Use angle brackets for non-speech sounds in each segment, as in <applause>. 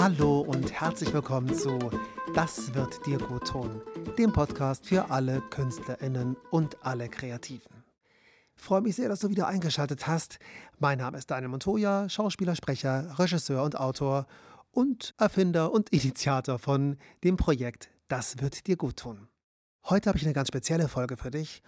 Hallo und herzlich willkommen zu Das wird dir gut tun, dem Podcast für alle KünstlerInnen und alle Kreativen. Freue mich sehr, dass du wieder eingeschaltet hast. Mein Name ist Daniel Montoya, Schauspieler, Sprecher, Regisseur und Autor und Erfinder und Initiator von dem Projekt Das wird dir gut tun. Heute habe ich eine ganz spezielle Folge für dich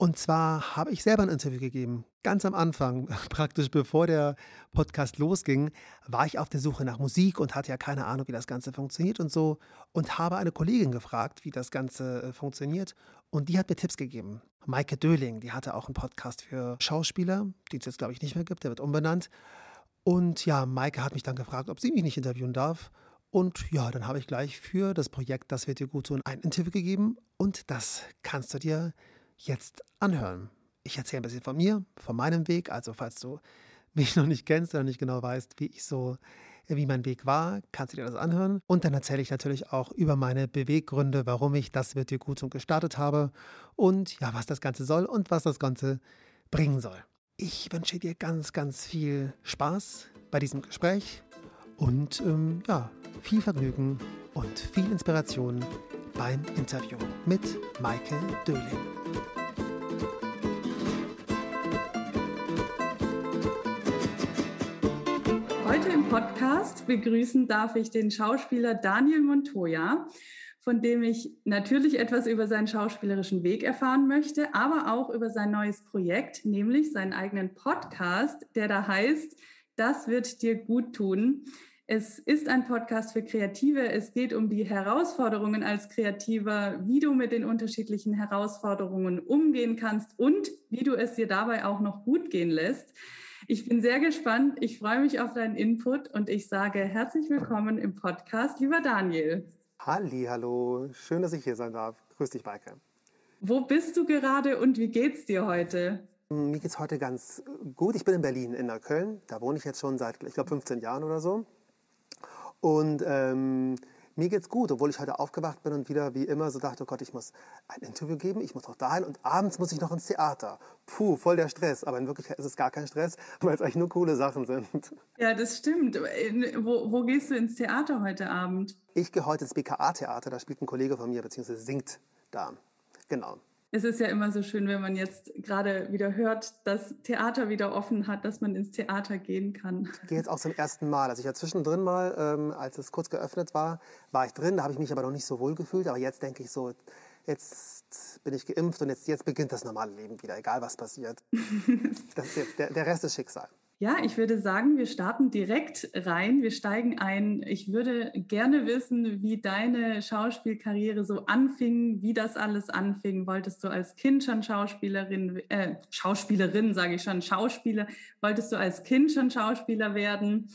und zwar habe ich selber ein Interview gegeben. Ganz am Anfang, <laughs> praktisch bevor der Podcast losging, war ich auf der Suche nach Musik und hatte ja keine Ahnung, wie das Ganze funktioniert und so. Und habe eine Kollegin gefragt, wie das Ganze äh, funktioniert. Und die hat mir Tipps gegeben. Maike Döling, die hatte auch einen Podcast für Schauspieler, den es jetzt, glaube ich, nicht mehr gibt. Der wird umbenannt. Und ja, Maike hat mich dann gefragt, ob sie mich nicht interviewen darf. Und ja, dann habe ich gleich für das Projekt Das wird dir gut tun ein Interview gegeben. Und das kannst du dir jetzt anhören. Ich erzähle ein bisschen von mir, von meinem Weg. Also falls du <laughs> mich noch nicht kennst oder nicht genau weißt, wie ich so, wie mein Weg war, kannst du dir das anhören. Und dann erzähle ich natürlich auch über meine Beweggründe, warum ich das wird dir gut und gestartet habe und ja, was das Ganze soll und was das Ganze bringen soll. Ich wünsche dir ganz, ganz viel Spaß bei diesem Gespräch und ähm, ja, viel Vergnügen und viel Inspiration beim Interview mit Maike Döling. Heute im Podcast begrüßen darf ich den Schauspieler Daniel Montoya, von dem ich natürlich etwas über seinen schauspielerischen Weg erfahren möchte, aber auch über sein neues Projekt, nämlich seinen eigenen Podcast, der da heißt, das wird dir gut tun. Es ist ein Podcast für Kreative. Es geht um die Herausforderungen als Kreativer, wie du mit den unterschiedlichen Herausforderungen umgehen kannst und wie du es dir dabei auch noch gut gehen lässt. Ich bin sehr gespannt. Ich freue mich auf deinen Input und ich sage herzlich willkommen im Podcast, lieber Daniel. Halli, hallo. Schön, dass ich hier sein darf. Grüß dich, Maike. Wo bist du gerade und wie geht's dir heute? Mir geht's heute ganz gut. Ich bin in Berlin, in Neukölln. Da wohne ich jetzt schon seit, ich glaube, 15 Jahren oder so. Und ähm, mir geht's gut, obwohl ich heute aufgewacht bin und wieder wie immer so dachte, oh Gott, ich muss ein Interview geben, ich muss auch dahin und abends muss ich noch ins Theater. Puh, voll der Stress. Aber in Wirklichkeit ist es gar kein Stress, <laughs> weil es eigentlich nur coole Sachen sind. Ja, das stimmt. Wo, wo gehst du ins Theater heute Abend? Ich gehe heute ins BKA-Theater, da spielt ein Kollege von mir, beziehungsweise singt da. Genau es ist ja immer so schön, wenn man jetzt gerade wieder hört, dass Theater wieder offen hat, dass man ins Theater gehen kann. Ich gehe jetzt auch zum ersten Mal. Also ich war zwischendrin mal, ähm, als es kurz geöffnet war, war ich drin. Da habe ich mich aber noch nicht so wohl gefühlt. Aber jetzt denke ich so, jetzt bin ich geimpft und jetzt, jetzt beginnt das normale Leben wieder, egal was passiert. <laughs> das ist jetzt, der, der Rest ist Schicksal. Ja, ich würde sagen, wir starten direkt rein. Wir steigen ein. Ich würde gerne wissen, wie deine Schauspielkarriere so anfing, wie das alles anfing. Wolltest du als Kind schon Schauspielerin, äh, Schauspielerin, sage ich schon, Schauspieler, wolltest du als Kind schon Schauspieler werden?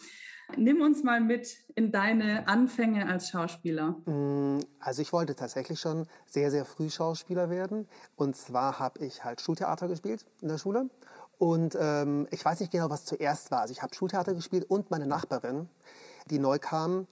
Nimm uns mal mit in deine Anfänge als Schauspieler. Mm, also ich wollte tatsächlich schon sehr, sehr früh Schauspieler werden. Und zwar habe ich halt Schultheater gespielt in der Schule. Und ähm, ich weiß nicht genau, was zuerst war. Also ich habe Schultheater gespielt und meine Nachbarin, die neu kam,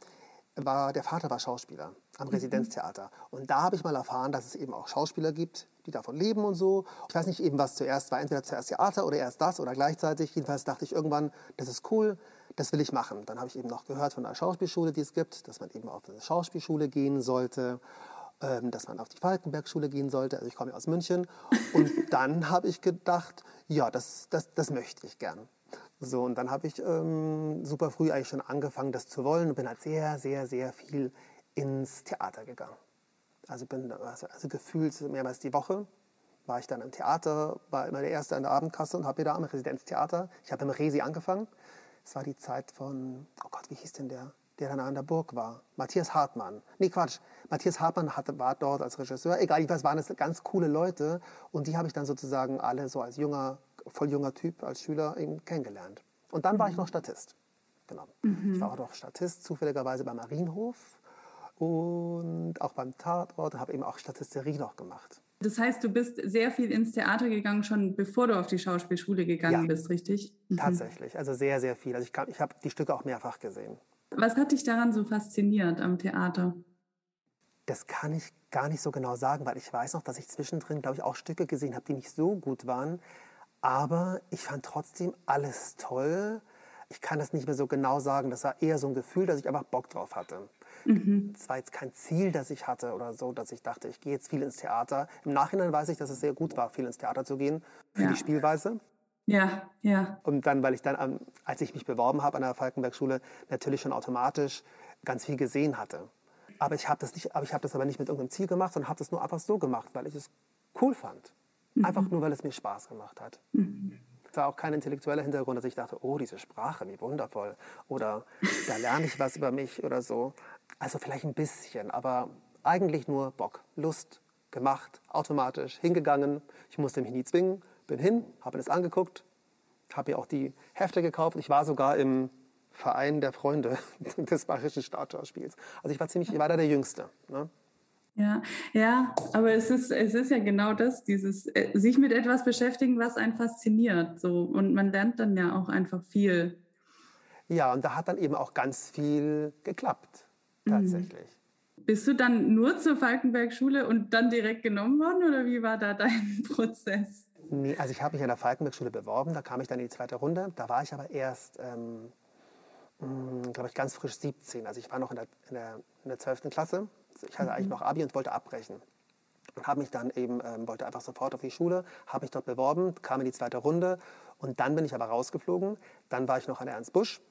war, der Vater war Schauspieler am mhm. Residenztheater. Und da habe ich mal erfahren, dass es eben auch Schauspieler gibt, die davon leben und so. Ich weiß nicht eben, was zuerst war, entweder zuerst Theater oder erst das oder gleichzeitig. Jedenfalls dachte ich irgendwann, das ist cool, das will ich machen. Dann habe ich eben noch gehört von einer Schauspielschule, die es gibt, dass man eben auf eine Schauspielschule gehen sollte. Ähm, dass man auf die Falkenberg-Schule gehen sollte. Also ich komme aus München. Und <laughs> dann habe ich gedacht, ja, das, das, das möchte ich gern. So, und dann habe ich ähm, super früh eigentlich schon angefangen, das zu wollen und bin halt sehr, sehr, sehr viel ins Theater gegangen. Also bin also, also gefühlt mehrmals die Woche war ich dann im Theater, war immer der Erste an der Abendkasse und habe wieder am Residenztheater. Ich habe im Resi angefangen. Es war die Zeit von, oh Gott, wie hieß denn der? der dann an der Burg war. Matthias Hartmann. Nee, Quatsch. Matthias Hartmann hatte, war dort als Regisseur. Egal, ich weiß, waren es ganz coole Leute. Und die habe ich dann sozusagen alle so als junger, voll junger Typ, als Schüler eben kennengelernt. Und dann war ich noch Statist. Genau. Mhm. Ich war auch noch Statist, zufälligerweise beim Marienhof und auch beim Tatort und habe eben auch Statisterie noch gemacht. Das heißt, du bist sehr viel ins Theater gegangen, schon bevor du auf die Schauspielschule gegangen ja, bist, richtig? Mhm. Tatsächlich, also sehr, sehr viel. Also ich, ich habe die Stücke auch mehrfach gesehen. Was hat dich daran so fasziniert am Theater? Das kann ich gar nicht so genau sagen, weil ich weiß noch, dass ich zwischendrin, glaube ich, auch Stücke gesehen habe, die nicht so gut waren. Aber ich fand trotzdem alles toll. ich kann das nicht mehr so genau sagen. Das war eher so ein Gefühl, dass ich einfach Bock drauf hatte. Mhm. Es war jetzt kein Ziel, das ich hatte oder so, dass ich dachte, ich gehe jetzt viel ins Theater. Im Nachhinein weiß ich, dass es sehr gut war, viel ins Theater zu gehen für ja. die Spielweise. Ja, ja. Und dann, weil ich dann, als ich mich beworben habe an der Falkenberg-Schule, natürlich schon automatisch ganz viel gesehen hatte. Aber ich habe das, nicht, aber ich hab das aber nicht mit irgendeinem Ziel gemacht, sondern habe das nur einfach so gemacht, weil ich es cool fand. Mhm. Einfach nur, weil es mir Spaß gemacht hat. Mhm. Es war auch kein intellektueller Hintergrund, dass ich dachte, oh, diese Sprache, wie wundervoll. Oder da lerne ich was über mich oder so. Also vielleicht ein bisschen, aber eigentlich nur Bock, Lust, gemacht, automatisch, hingegangen. Ich musste mich nie zwingen, bin hin, habe das angeguckt, habe mir auch die Hefte gekauft. Ich war sogar im Verein der Freunde <laughs> des Bayerischen Staatsschauspiels. Also ich war ziemlich, ich war da der Jüngste. Ne? Ja, ja, aber es ist, es ist ja genau das, dieses äh, sich mit etwas beschäftigen, was einen fasziniert. So. Und man lernt dann ja auch einfach viel. Ja, und da hat dann eben auch ganz viel geklappt, mhm. tatsächlich. Mhm. Bist du dann nur zur Falkenberg-Schule und dann direkt genommen worden oder wie war da dein <laughs> Prozess? Nee, also ich habe mich an der Falkenberg-Schule beworben, da kam ich dann in die zweite Runde. Da war ich aber erst, ähm, hm, glaube ich, ganz frisch 17. Also ich war noch in der, in der, in der 12. Klasse ich hatte eigentlich mhm. noch Abi und wollte abbrechen. Und habe mich dann eben, ähm, wollte einfach sofort auf die Schule, habe mich dort beworben, kam in die zweite Runde und dann bin ich aber rausgeflogen. Dann war ich noch an Ernst Busch.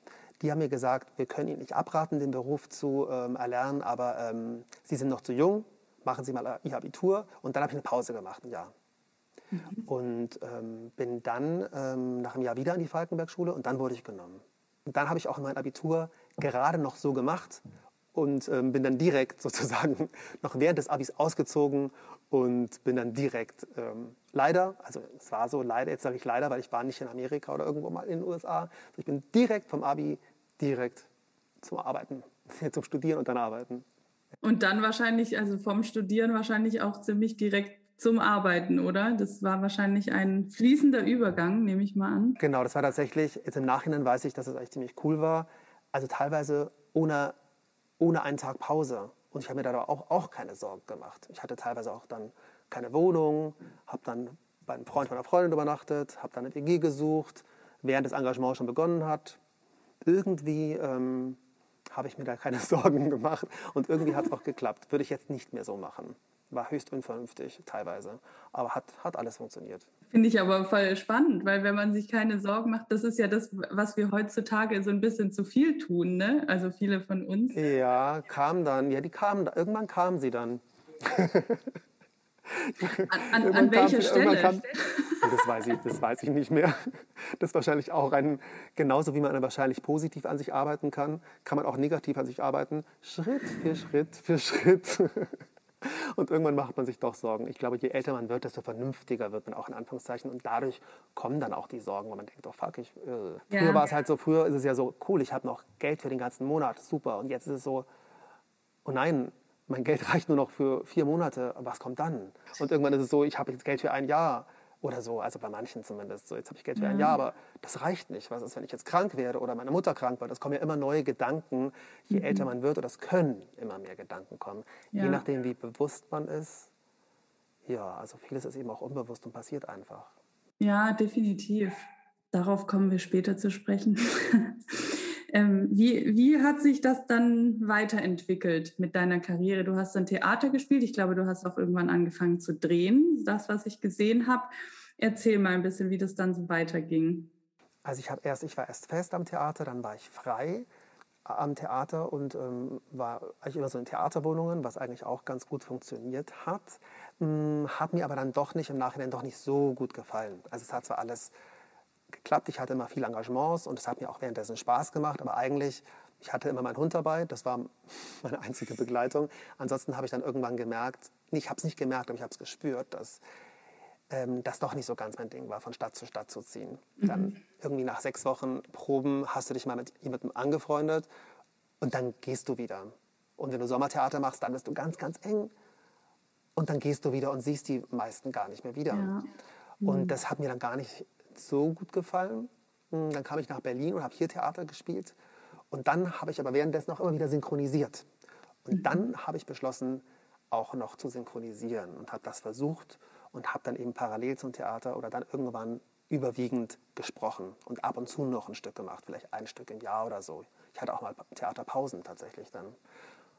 Die haben mir gesagt, wir können Ihnen nicht abraten, den Beruf zu ähm, erlernen, aber ähm, Sie sind noch zu jung, machen Sie mal Ihr Abitur. Und dann habe ich eine Pause gemacht, ein Jahr. Mhm. Und ähm, bin dann ähm, nach einem Jahr wieder an die Falkenberg-Schule und dann wurde ich genommen. Dann habe ich auch mein Abitur gerade noch so gemacht und ähm, bin dann direkt <laughs> sozusagen noch während des Abis ausgezogen und bin dann direkt ähm, leider, also es war so leider, jetzt sage ich leider, weil ich war nicht in Amerika oder irgendwo mal in den USA, ich bin direkt vom Abi direkt zum Arbeiten, <laughs> zum Studieren und dann Arbeiten. Und dann wahrscheinlich, also vom Studieren wahrscheinlich auch ziemlich direkt zum Arbeiten, oder? Das war wahrscheinlich ein fließender Übergang, nehme ich mal an. Genau, das war tatsächlich, jetzt im Nachhinein weiß ich, dass es eigentlich ziemlich cool war. Also teilweise ohne ohne einen Tag Pause. Und ich habe mir da auch, auch keine Sorgen gemacht. Ich hatte teilweise auch dann keine Wohnung, habe dann bei einem Freund meiner Freundin übernachtet, habe dann eine WG gesucht, während das Engagement schon begonnen hat. Irgendwie ähm, habe ich mir da keine <laughs> Sorgen gemacht und irgendwie hat es auch geklappt. Würde ich jetzt nicht mehr so machen war höchst unvernünftig teilweise. Aber hat, hat alles funktioniert. Finde ich aber voll spannend, weil wenn man sich keine Sorgen macht, das ist ja das, was wir heutzutage so ein bisschen zu viel tun, ne? Also viele von uns. Ja, kam dann. Ja, die kamen, irgendwann kamen sie dann. An, an, an welcher Stelle? Kam, das, weiß ich, das weiß ich nicht mehr. Das ist wahrscheinlich auch ein, genauso wie man wahrscheinlich positiv an sich arbeiten kann, kann man auch negativ an sich arbeiten. Schritt für Schritt für Schritt. Und irgendwann macht man sich doch Sorgen. Ich glaube, je älter man wird, desto vernünftiger wird man auch in Anführungszeichen. Und dadurch kommen dann auch die Sorgen, wo man denkt, oh fuck, ich, äh. ja. früher war es halt so, früher ist es ja so, cool, ich habe noch Geld für den ganzen Monat, super. Und jetzt ist es so, oh nein, mein Geld <laughs> reicht nur noch für vier Monate, was kommt dann? Und irgendwann ist es so, ich habe jetzt Geld für ein Jahr oder so, also bei manchen zumindest. So, jetzt habe ich Geld für ein Jahr, aber das reicht nicht. Was ist, wenn ich jetzt krank werde oder meine Mutter krank wird? Es kommen ja immer neue Gedanken, je mhm. älter man wird, oder es können immer mehr Gedanken kommen. Ja. Je nachdem, wie bewusst man ist. Ja, also vieles ist eben auch unbewusst und passiert einfach. Ja, definitiv. Darauf kommen wir später zu sprechen. <laughs> ähm, wie, wie hat sich das dann weiterentwickelt mit deiner Karriere? Du hast dann Theater gespielt. Ich glaube, du hast auch irgendwann angefangen zu drehen. Das, was ich gesehen habe. Erzähl mal ein bisschen, wie das dann so weiterging. Also ich habe erst, ich war erst fest am Theater, dann war ich frei am Theater und ähm, war eigentlich immer so in Theaterwohnungen, was eigentlich auch ganz gut funktioniert hat. Ähm, hat mir aber dann doch nicht im Nachhinein doch nicht so gut gefallen. Also es hat zwar alles geklappt, ich hatte immer viel Engagements und es hat mir auch währenddessen Spaß gemacht, aber eigentlich, ich hatte immer meinen Hund dabei, das war <laughs> meine einzige Begleitung. Ansonsten habe ich dann irgendwann gemerkt, nee, ich habe es nicht gemerkt, aber ich habe es gespürt, dass ähm, das doch nicht so ganz mein Ding war, von Stadt zu Stadt zu ziehen. Mhm. Dann irgendwie nach sechs Wochen Proben hast du dich mal mit jemandem angefreundet und dann gehst du wieder. Und wenn du Sommertheater machst, dann bist du ganz, ganz eng. Und dann gehst du wieder und siehst die meisten gar nicht mehr wieder. Ja. Mhm. Und das hat mir dann gar nicht so gut gefallen. Hm, dann kam ich nach Berlin und habe hier Theater gespielt. Und dann habe ich aber währenddessen auch immer wieder synchronisiert. Und mhm. dann habe ich beschlossen, auch noch zu synchronisieren und habe das versucht und habe dann eben parallel zum Theater oder dann irgendwann überwiegend gesprochen und ab und zu noch ein Stück gemacht, vielleicht ein Stück im Jahr oder so. Ich hatte auch mal Theaterpausen tatsächlich dann.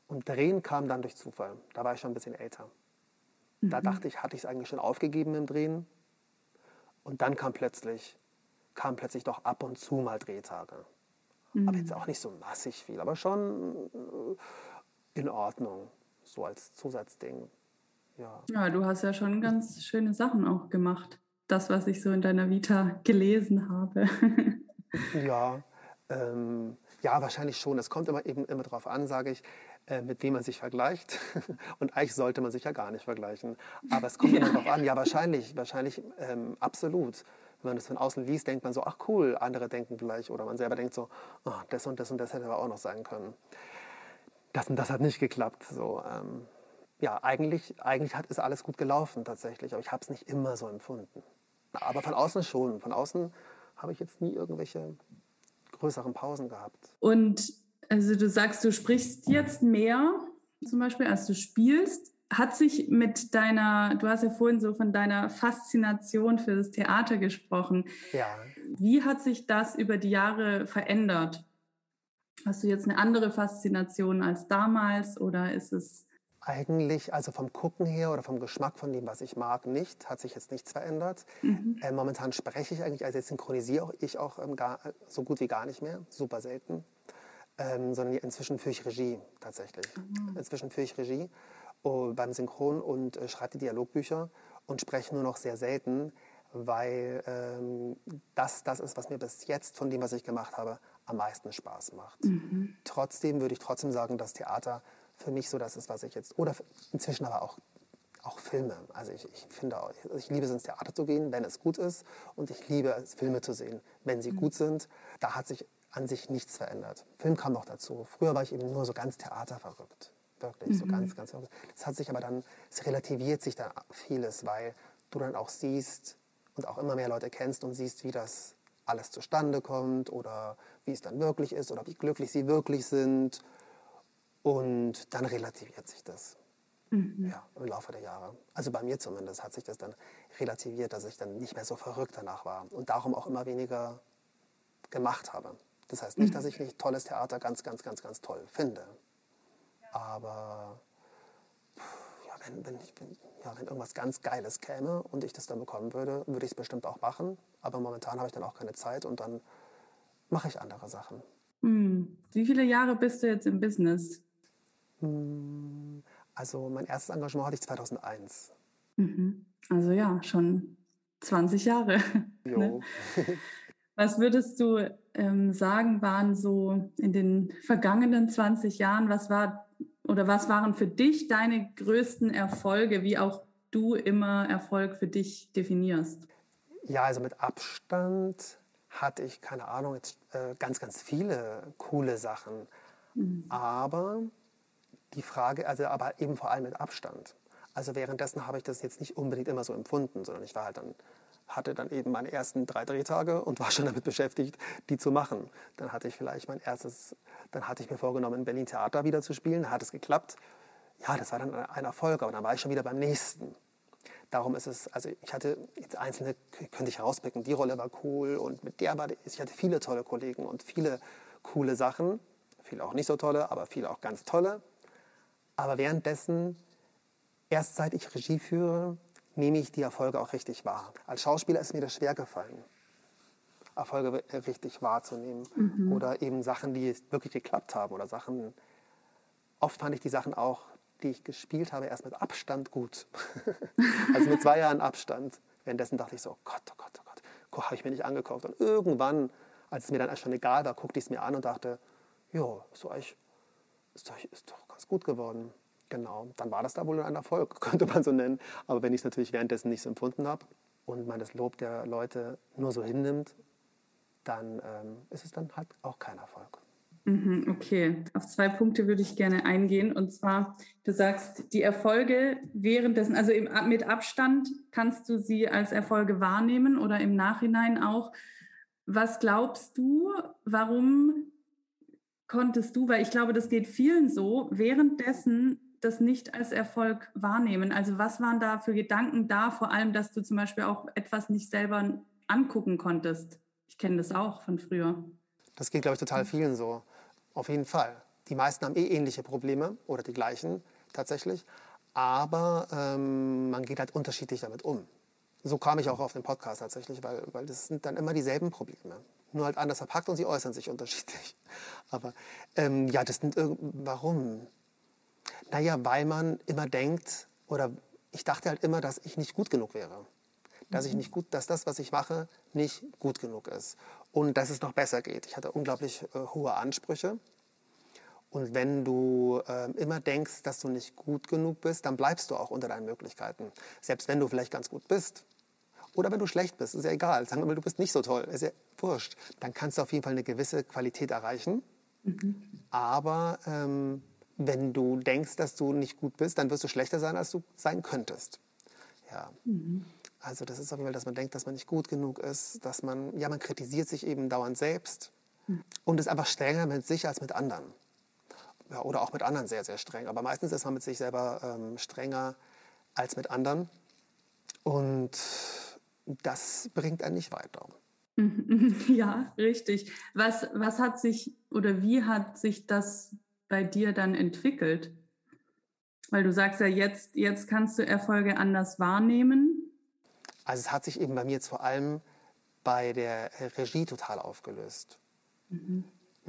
Und Drehen kam dann durch Zufall. Da war ich schon ein bisschen älter. Mhm. Da dachte ich, hatte ich es eigentlich schon aufgegeben im Drehen. Und dann kam plötzlich, kam plötzlich doch ab und zu mal Drehtage. Mhm. Aber jetzt auch nicht so massig viel, aber schon äh, in Ordnung, so als Zusatzding. Ja. ja, du hast ja schon ganz schöne Sachen auch gemacht. Das, was ich so in deiner Vita gelesen habe. <laughs> ja, ähm, ja, wahrscheinlich schon. Es kommt immer eben immer darauf an, sage ich, mit wem man sich vergleicht. <laughs> Und eigentlich sollte man sich ja gar nicht vergleichen. Aber es kommt ja. immer darauf an, ja, wahrscheinlich, wahrscheinlich ähm, absolut. Wenn man das von außen liest, denkt man so, ach cool, andere denken vielleicht, oder man selber denkt so, oh, das und das und das hätte aber auch noch sein können. Das und das hat nicht geklappt. So, ähm, ja, eigentlich, eigentlich hat, ist alles gut gelaufen tatsächlich, aber ich habe es nicht immer so empfunden. Aber von außen schon. Von außen habe ich jetzt nie irgendwelche größeren Pausen gehabt. Und also du sagst, du sprichst jetzt mehr zum Beispiel, als du spielst. Hat sich mit deiner, du hast ja vorhin so von deiner Faszination für das Theater gesprochen. Ja. Wie hat sich das über die Jahre verändert? Hast du jetzt eine andere Faszination als damals oder ist es eigentlich, also vom Gucken her oder vom Geschmack von dem, was ich mag, nicht. Hat sich jetzt nichts verändert. Mhm. Äh, momentan spreche ich eigentlich, also jetzt synchronisiere ich auch ähm, gar, so gut wie gar nicht mehr, super selten. Ähm, sondern inzwischen führe ich Regie tatsächlich. Mhm. Inzwischen führe ich Regie oh, beim Synchron und äh, schreibe die Dialogbücher und spreche nur noch sehr selten, weil ähm, das das ist, was mir bis jetzt von dem, was ich gemacht habe, am meisten Spaß macht. Mhm. Trotzdem würde ich trotzdem sagen, dass Theater für mich so das ist, was ich jetzt, oder inzwischen aber auch, auch Filme. Also ich, ich finde, ich liebe es ins Theater zu gehen, wenn es gut ist und ich liebe es, Filme zu sehen, wenn sie mhm. gut sind. Da hat sich an sich nichts verändert. Film kam noch dazu. Früher war ich eben nur so ganz theaterverrückt. Wirklich, mhm. so ganz, ganz verrückt. Das hat sich aber dann, es relativiert sich da vieles, weil du dann auch siehst und auch immer mehr Leute kennst und siehst, wie das alles zustande kommt oder wie es dann wirklich ist oder wie glücklich sie wirklich sind und dann relativiert sich das mhm. ja, im Laufe der Jahre. Also bei mir zumindest hat sich das dann relativiert, dass ich dann nicht mehr so verrückt danach war und darum auch immer weniger gemacht habe. Das heißt nicht, dass <laughs> ich nicht tolles Theater ganz, ganz, ganz, ganz toll finde. Aber ja, wenn, wenn, ich, ja, wenn irgendwas ganz Geiles käme und ich das dann bekommen würde, würde ich es bestimmt auch machen. Aber momentan habe ich dann auch keine Zeit und dann mache ich andere Sachen. Hm. Wie viele Jahre bist du jetzt im Business? Hm, also mein erstes Engagement hatte ich 2001. Mhm. Also ja, schon 20 Jahre. <laughs> Ne? <laughs> Was würdest du ähm, sagen, waren so in den vergangenen 20 Jahren, was war oder was waren für dich deine größten Erfolge, wie auch du immer Erfolg für dich definierst? Ja, also mit Abstand hatte ich, keine Ahnung, jetzt äh, ganz, ganz viele coole Sachen. Mhm. Aber die Frage, also aber eben vor allem mit Abstand. Also währenddessen habe ich das jetzt nicht unbedingt immer so empfunden, sondern ich war halt dann, hatte dann eben meine ersten drei Drehtage und war schon damit beschäftigt, die zu machen. Dann hatte ich vielleicht mein erstes, dann hatte ich mir vorgenommen, in Berlin Theater wieder zu spielen, hat es geklappt. Ja, das war dann ein Erfolg, aber dann war ich schon wieder beim nächsten. Darum ist es, also ich hatte jetzt einzelne, könnte ich herauspicken, die Rolle war cool und mit der war, ich hatte viele tolle Kollegen und viele coole Sachen, viele auch nicht so tolle, aber viele auch ganz tolle. Aber währenddessen, erst seit ich Regie führe, nehme ich die Erfolge auch richtig wahr. Als Schauspieler ist mir das schwer gefallen, Erfolge richtig wahrzunehmen. Mhm. Oder eben Sachen, die wirklich geklappt haben. Oder Sachen, oft fand ich die Sachen auch, die ich gespielt habe, erst mit Abstand gut. <laughs> also mit zwei Jahren Abstand. Währenddessen dachte ich so, Gott, oh Gott, oh Gott, oh, habe ich mir nicht angekauft. Und irgendwann, als es mir dann schon egal war, guckte ich es mir an und dachte, ja, ist doch, ist doch, ist doch ganz gut geworden. Genau, dann war das da wohl ein Erfolg, <laughs> könnte man so nennen. Aber wenn ich es natürlich währenddessen nicht so empfunden habe und man das Lob der Leute nur so hinnimmt, dann ähm, ist es dann halt auch kein Erfolg. Mhm, okay, auf zwei Punkte würde ich gerne eingehen. Und zwar, du sagst, die Erfolge währenddessen, also im, mit Abstand kannst du sie als Erfolge wahrnehmen oder im Nachhinein auch. Was glaubst du, warum konntest du, weil ich glaube, das geht vielen so, währenddessen das nicht als Erfolg wahrnehmen? Also was waren da für Gedanken da, vor allem, dass du zum Beispiel auch etwas nicht selber angucken konntest. Ich kenne das auch von früher. Das geht, glaube ich, total vielen so. Auf jeden Fall. Die meisten haben eh ähnliche Probleme oder die gleichen tatsächlich. Aber ähm, man geht halt unterschiedlich damit um. So kam ich auch auf den Podcast tatsächlich, weil, weil das sind dann immer dieselben Probleme. Nur halt anders verpackt und sie äußern sich <laughs> unterschiedlich. Aber ähm, ja, das sind warum? Naja, weil man immer denkt, oder ich dachte halt immer, dass ich nicht gut genug wäre. Dass ich mhm. nicht gut, dass das, was ich mache, nicht gut genug ist. Und dass es noch besser geht. Ich hatte unglaublich äh, hohe Ansprüche. Und wenn du äh, immer denkst, dass du nicht gut genug bist, dann bleibst du auch unter deinen Möglichkeiten. Selbst wenn du vielleicht ganz gut bist. Oder wenn du schlecht bist, ist ja egal. Sagen wir mal, du bist nicht so toll, ist ja wurscht. Dann kannst du auf jeden Fall eine gewisse Qualität erreichen. Mhm. Aber ähm, wenn du denkst, dass du nicht gut bist, dann wirst du schlechter sein, als du sein könntest. Ja. Mhm. Also das ist auf jeden Fall, dass man denkt, dass man nicht gut genug ist, dass man, ja, man kritisiert sich eben dauernd selbst mhm. und ist einfach strenger mit sich als mit anderen. Ja, oder auch mit anderen sehr, sehr streng. Aber meistens ist man mit sich selber ähm, strenger als mit anderen. Und das bringt einen nicht weiter. <laughs> Ja, richtig. Was, was hat sich oder wie hat sich das bei dir dann entwickelt? Weil du sagst ja, jetzt, jetzt kannst du Erfolge anders wahrnehmen. Also es hat sich eben bei mir jetzt vor allem bei der Regie total aufgelöst. Mhm.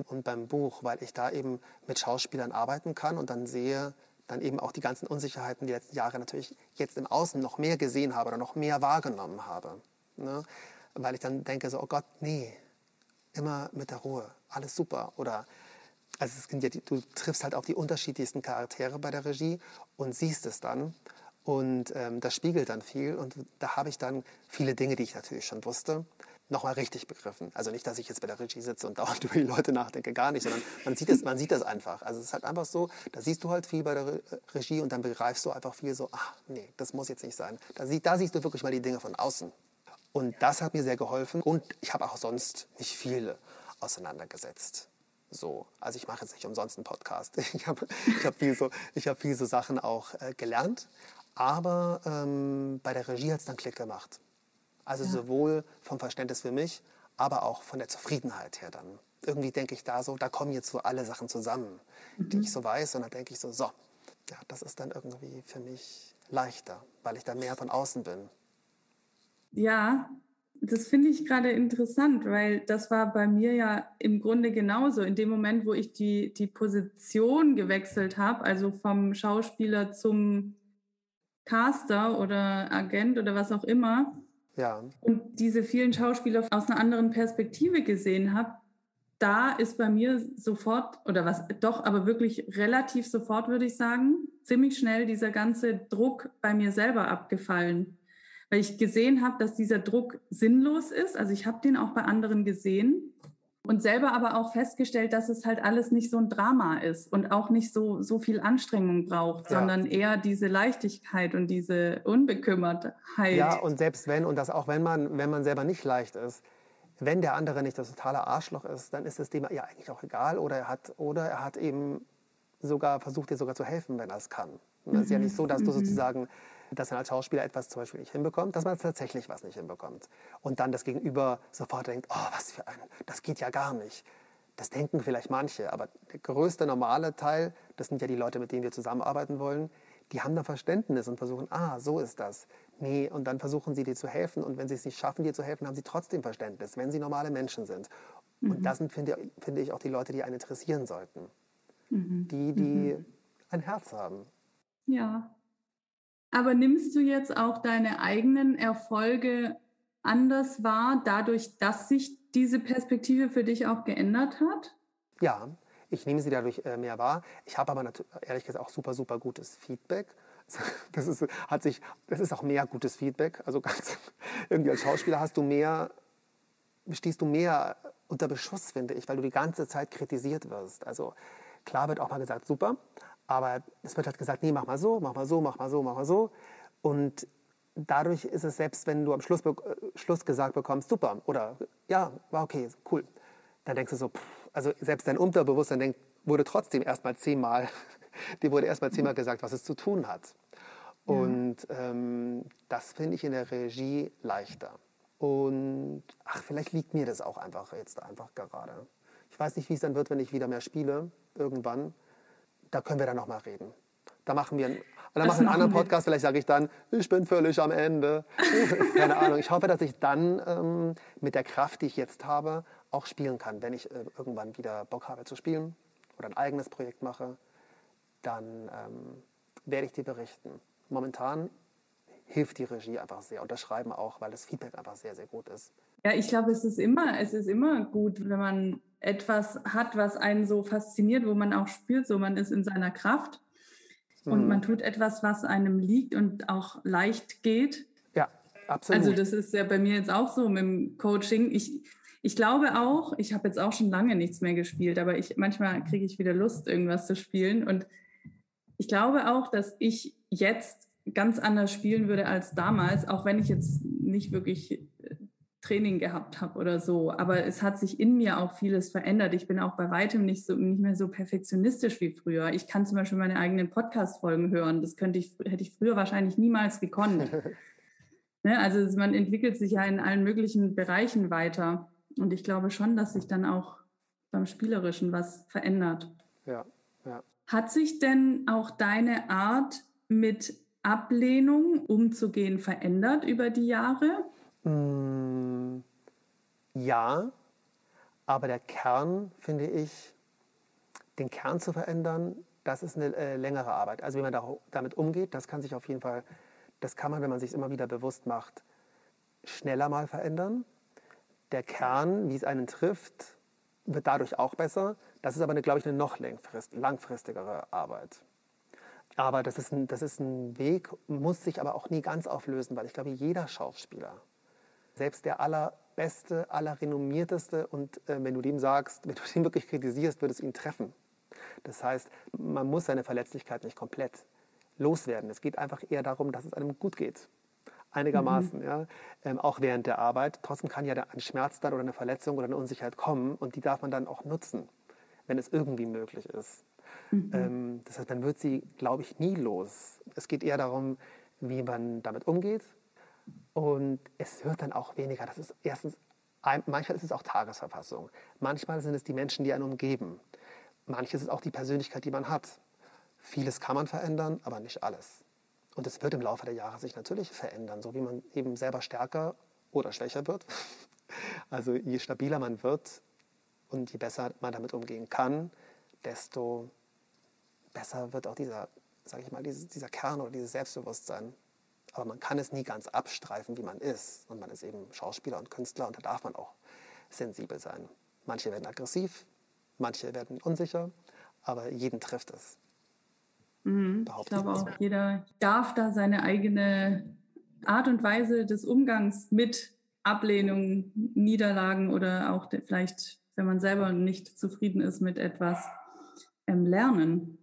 Und beim Buch, weil ich da eben mit Schauspielern arbeiten kann und dann sehe, dann eben auch die ganzen Unsicherheiten die letzten Jahre natürlich jetzt im Außen noch mehr gesehen habe oder noch mehr wahrgenommen habe. Ne? Weil ich dann denke so, oh Gott, nee, immer mit der Ruhe, alles super. Oder also es sind ja du triffst halt auch die unterschiedlichsten Charaktere bei der Regie und siehst es dann. Und ähm, das spiegelt dann viel. Und da habe ich dann viele Dinge, die ich natürlich schon wusste, nochmal richtig begriffen. Also nicht, dass ich jetzt bei der Regie sitze und <laughs> dauernd über die Leute nachdenke, gar nicht, sondern man sieht das, man sieht das einfach. Also es ist halt einfach so, da siehst du halt viel bei der Regie und dann begreifst du einfach viel so, ach nee, das muss jetzt nicht sein. Da, sie, da siehst du wirklich mal die Dinge von außen. Und das hat mir sehr geholfen und ich habe auch sonst nicht viele auseinandergesetzt. So, also ich mache jetzt nicht umsonst einen Podcast. <laughs> Ich habe ich hab viel, so, hab viel so Sachen auch äh, gelernt, aber ähm, bei der Regie hat es dann Klick gemacht. Also ja. sowohl vom Verständnis für mich, aber auch von der Zufriedenheit her dann. Irgendwie denke ich da so, da kommen jetzt so alle Sachen zusammen, mhm. die ich so weiß. Und dann denke ich so, so, ja, das ist dann irgendwie für mich leichter, weil ich da mehr von außen bin. Ja, das finde ich gerade interessant, weil das war bei mir ja im Grunde genauso. In dem Moment, wo ich die, die Position gewechselt habe, also vom Schauspieler zum Caster oder Agent oder was auch immer, ja. und diese vielen Schauspieler aus einer anderen Perspektive gesehen habe, da ist bei mir sofort, oder was, doch, aber wirklich relativ sofort, würde ich sagen, ziemlich schnell dieser ganze Druck bei mir selber abgefallen weil ich gesehen habe, dass dieser Druck sinnlos ist. Also ich habe den auch bei anderen gesehen und selber aber auch festgestellt, dass es halt alles nicht so ein Drama ist und auch nicht so, so viel Anstrengung braucht, ja. sondern eher diese Leichtigkeit und diese Unbekümmertheit. Ja, und selbst wenn, und das auch wenn man, wenn man selber nicht leicht ist, wenn der andere nicht das totale Arschloch ist, dann ist es dem ja eigentlich auch egal oder er hat, oder er hat eben sogar versucht, dir sogar zu helfen, wenn er es kann. Und es ist ja nicht so, dass du mhm. sozusagen dass man als Schauspieler etwas zum Beispiel nicht hinbekommt, dass man tatsächlich was nicht hinbekommt. Und dann das Gegenüber sofort denkt, oh, was für ein, das geht ja gar nicht. Das denken vielleicht manche, aber der größte normale Teil, das sind ja die Leute, mit denen wir zusammenarbeiten wollen, die haben da Verständnis und versuchen, ah, so ist das. Nee, und dann versuchen sie dir zu helfen und wenn sie es nicht schaffen, dir zu helfen, haben sie trotzdem Verständnis, wenn sie normale Menschen sind. Mhm. Und das sind, finde, finde ich, auch die Leute, die einen interessieren sollten. Mhm. Die, die mhm. ein Herz haben. Ja, aber nimmst du jetzt auch deine eigenen Erfolge anders wahr, dadurch, dass sich diese Perspektive für dich auch geändert hat? Ja, ich nehme sie dadurch äh, mehr wahr. Ich habe aber ehrlich gesagt auch super, super gutes Feedback. <laughs> Das ist, hat sich, das ist auch mehr gutes Feedback. Also ganz, <laughs> irgendwie als Schauspieler hast du mehr, stehst du mehr unter Beschuss, finde ich, weil du die ganze Zeit kritisiert wirst. Also klar wird auch mal gesagt, super, aber es wird halt gesagt, nee, mach mal so, mach mal so, mach mal so, mach mal so. Und dadurch ist es selbst, wenn du am Schluss, äh, Schluss gesagt bekommst, super, oder ja, war okay, cool, dann denkst du so, pff, also selbst dein Unterbewusstsein denkt, wurde trotzdem erstmal zehnmal, <laughs> dir wurde erstmal zehnmal gesagt, was es zu tun hat. Und ähm, das finde ich in der Regie leichter. Und ach, vielleicht liegt mir das auch einfach jetzt einfach gerade. Ich weiß nicht, wie es dann wird, wenn ich wieder mehr spiele, irgendwann. Da können wir dann nochmal reden. Da machen wir einen, dann machen wir einen anderen Podcast, vielleicht sage ich dann, ich bin völlig am Ende. <laughs> Keine Ahnung. Ich hoffe, dass ich dann ähm, mit der Kraft, die ich jetzt habe, auch spielen kann. Wenn ich äh, irgendwann wieder Bock habe zu spielen oder ein eigenes Projekt mache, dann ähm, werde ich dir berichten. Momentan hilft die Regie einfach sehr und das Schreiben auch, weil das Feedback einfach sehr, sehr gut ist. Ja, ich glaube, es ist immer, es ist immer gut, wenn man etwas hat, was einen so fasziniert, wo man auch spürt, so man ist in seiner Kraft und mhm. man tut etwas, was einem liegt und auch leicht geht. Ja, absolut. Also das ist ja bei mir jetzt auch so mit dem Coaching. Ich, ich glaube auch, ich habe jetzt auch schon lange nichts mehr gespielt, aber ich, manchmal kriege ich wieder Lust, irgendwas zu spielen. Und ich glaube auch, dass ich jetzt ganz anders spielen würde als damals, auch wenn ich jetzt nicht wirklich Training gehabt habe oder so. Aber es hat sich in mir auch vieles verändert. Ich bin auch bei weitem nicht, so, nicht mehr so perfektionistisch wie früher. Ich kann zum Beispiel meine eigenen Podcast-Folgen hören. Das könnte ich, hätte ich früher wahrscheinlich niemals gekonnt. <laughs> ne? Also man entwickelt sich ja in allen möglichen Bereichen weiter. Und ich glaube schon, dass sich dann auch beim Spielerischen was verändert. Ja, ja. Hat sich denn auch deine Art mit Ablehnung umzugehen verändert über die Jahre? Mm, ja, aber der Kern, finde ich, den Kern zu verändern, das ist eine äh, längere Arbeit. Also wie man da, damit umgeht, das kann sich auf jeden Fall, das kann man, wenn man sich immer wieder bewusst macht, schneller mal verändern. Der Kern, wie es einen trifft, wird dadurch auch besser. Das ist aber, glaube ich, eine noch langfristigere Arbeit. Aber das ist, ein, das ist ein Weg, muss sich aber auch nie ganz auflösen, weil ich glaube, jeder Schauspieler, selbst der allerbeste, allerrenommierteste und äh, wenn du dem sagst, <laughs> wenn du ihn wirklich kritisierst, wird es ihn treffen. Das heißt, man muss seine Verletzlichkeit nicht komplett loswerden. Es geht einfach eher darum, dass es einem gut geht. Einigermaßen, mhm. ja. Ähm, auch während der Arbeit. Trotzdem kann ja ein Schmerz dann oder eine Verletzung oder eine Unsicherheit kommen und die darf man dann auch nutzen, wenn es irgendwie möglich ist. Mhm. Ähm, das heißt, man wird sie, glaube ich, nie los. Es geht eher darum, wie man damit umgeht. Und es wird dann auch weniger. Das ist erstens, manchmal ist es auch Tagesverfassung. Manchmal sind es die Menschen, die einen umgeben. Manches ist auch die Persönlichkeit, die man hat. Vieles kann man verändern, aber nicht alles. Und es wird im Laufe der Jahre sich natürlich verändern, so wie man eben selber stärker oder schwächer wird. <laughs> Also je stabiler man wird und je besser man damit umgehen kann, desto besser wird auch dieser, sage ich mal, dieser Kern oder dieses Selbstbewusstsein. Aber man kann es nie ganz abstreifen, wie man ist. Und man ist eben Schauspieler und Künstler und da darf man auch sensibel sein. Manche werden aggressiv, manche werden unsicher, aber jeden trifft es. Mhm. Ich glaube auch, jeder darf da seine eigene Art und Weise des Umgangs mit Ablehnung, Niederlagen oder auch vielleicht, wenn man selber nicht zufrieden ist mit etwas, ähm, lernen.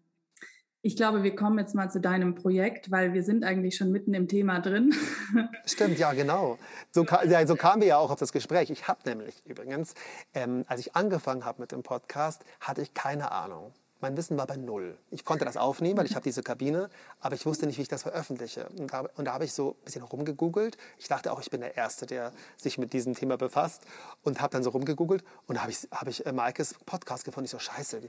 Ich glaube, wir kommen jetzt mal zu deinem Projekt, weil wir sind eigentlich schon mitten im Thema drin. <laughs> Stimmt, ja, genau. So, ja, so kamen wir ja auch auf das Gespräch. Ich habe nämlich übrigens, ähm, als ich angefangen habe mit dem Podcast, hatte ich keine Ahnung. Mein Wissen war bei null. Ich konnte das aufnehmen, weil ich habe diese Kabine, aber ich wusste nicht, wie ich das veröffentliche. Und da, und da habe ich so ein bisschen rumgegoogelt. Ich dachte auch, ich bin der Erste, der sich mit diesem Thema befasst und habe dann so rumgegoogelt und habe ich, hab ich äh, Maikes Podcast gefunden. Ich so, scheiße,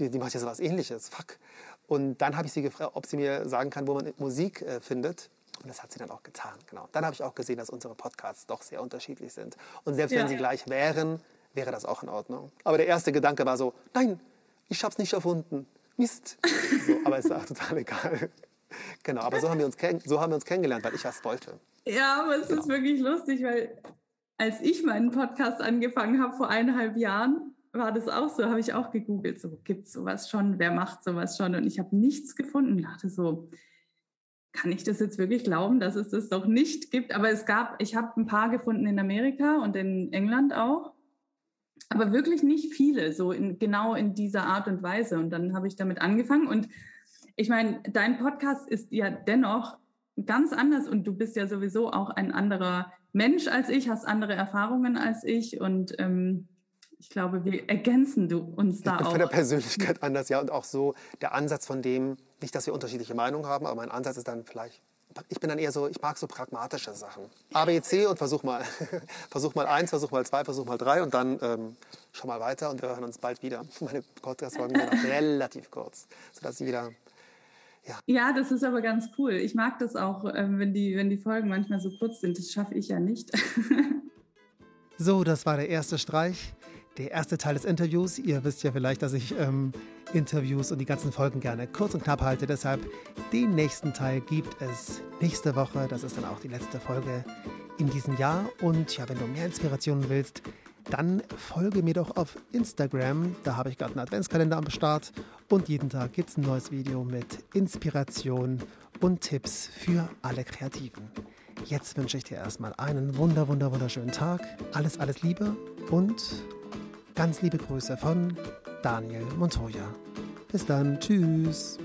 die, die macht ja so was ähnliches, fuck. Und dann habe ich sie gefragt, ob sie mir sagen kann, wo man Musik äh, findet. Und das hat sie dann auch getan, genau. Dann habe ich auch gesehen, dass unsere Podcasts doch sehr unterschiedlich sind. Und selbst ja. wenn sie gleich wären, wäre das auch in Ordnung. Aber der erste Gedanke war so, nein, ich habe es nicht erfunden. Mist. <laughs> So, aber ist auch total egal. <laughs> Genau, aber so haben, wir uns so haben wir uns kennengelernt, weil ich was wollte. Ja, aber es genau. ist wirklich lustig, weil als ich meinen Podcast angefangen habe vor eineinhalb Jahren, war das auch so, habe ich auch gegoogelt, so gibt es sowas schon, wer macht sowas schon? Und ich habe nichts gefunden Ich dachte so, kann ich das jetzt wirklich glauben, dass es das doch nicht gibt? Aber es gab, ich habe ein paar gefunden in Amerika und in England auch, aber wirklich nicht viele, so in, genau in dieser Art und Weise. Und dann habe ich damit angefangen und ich meine, dein Podcast ist ja dennoch ganz anders und du bist ja sowieso auch ein anderer Mensch als ich, hast andere Erfahrungen als ich und ähm, ich glaube, wir ergänzen du uns da ich bin auch. Von der Persönlichkeit anders, ja. Und auch so der Ansatz von dem, nicht, dass wir unterschiedliche Meinungen haben, aber mein Ansatz ist dann vielleicht ich bin dann eher so, ich mag so pragmatische Sachen. A, B, C und versuch mal. <laughs> versuch mal eins, versuch mal zwei, versuch mal drei und dann ähm, schau mal weiter und wir hören uns bald wieder. <laughs> Meine Podcast-Folgen sind auch <laughs> relativ kurz, sodass jeder ja. ja, das ist aber ganz cool. Ich mag das auch, ähm, wenn, die, wenn die Folgen manchmal so kurz sind. Das schaffe ich ja nicht. so, das war der erste Streich, der erste Teil des Interviews. Ihr wisst ja vielleicht, dass ich ähm, Interviews und die ganzen Folgen gerne kurz und knapp halte. Deshalb den nächsten Teil gibt es nächste Woche. Das ist dann auch die letzte Folge in diesem Jahr. Und ja, wenn du mehr Inspirationen willst, dann folge mir doch auf Instagram. Da habe ich gerade einen Adventskalender am Start und jeden Tag gibt es ein neues Video mit Inspiration und Tipps für alle Kreativen. Jetzt wünsche ich dir erstmal einen wunder, wunder, wunderschönen Tag. Alles, alles Liebe und ganz liebe Grüße von Daniel Montoya. Bis dann, tschüss.